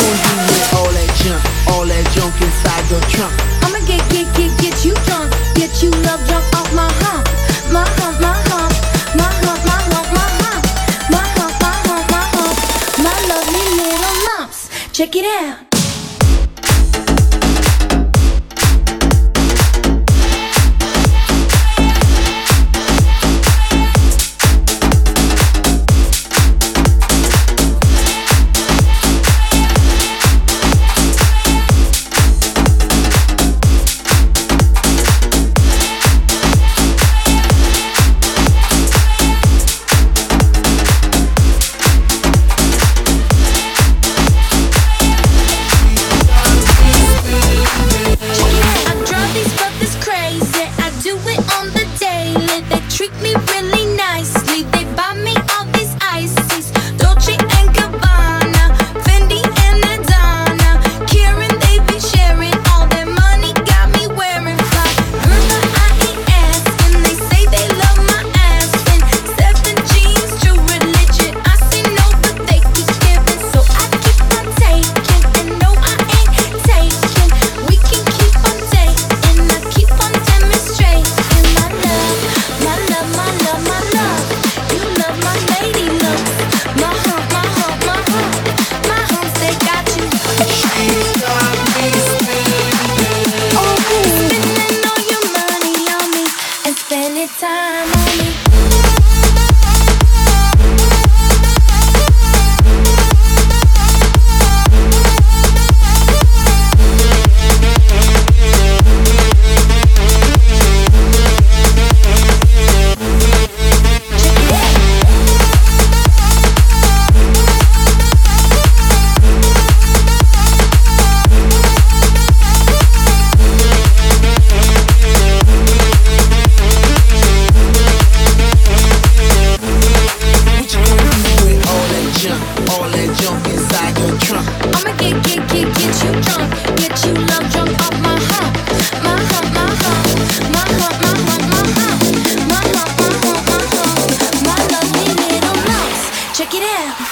gonna do all that junk, all that junk inside your trunk? I'ma get, get, get, get you drunk. Get you love drunk off my hump. My hump, my hump. My hump, my hump, my hump. My hump, my hump, my hump. My lovely little lumps. Check it out. me. it out.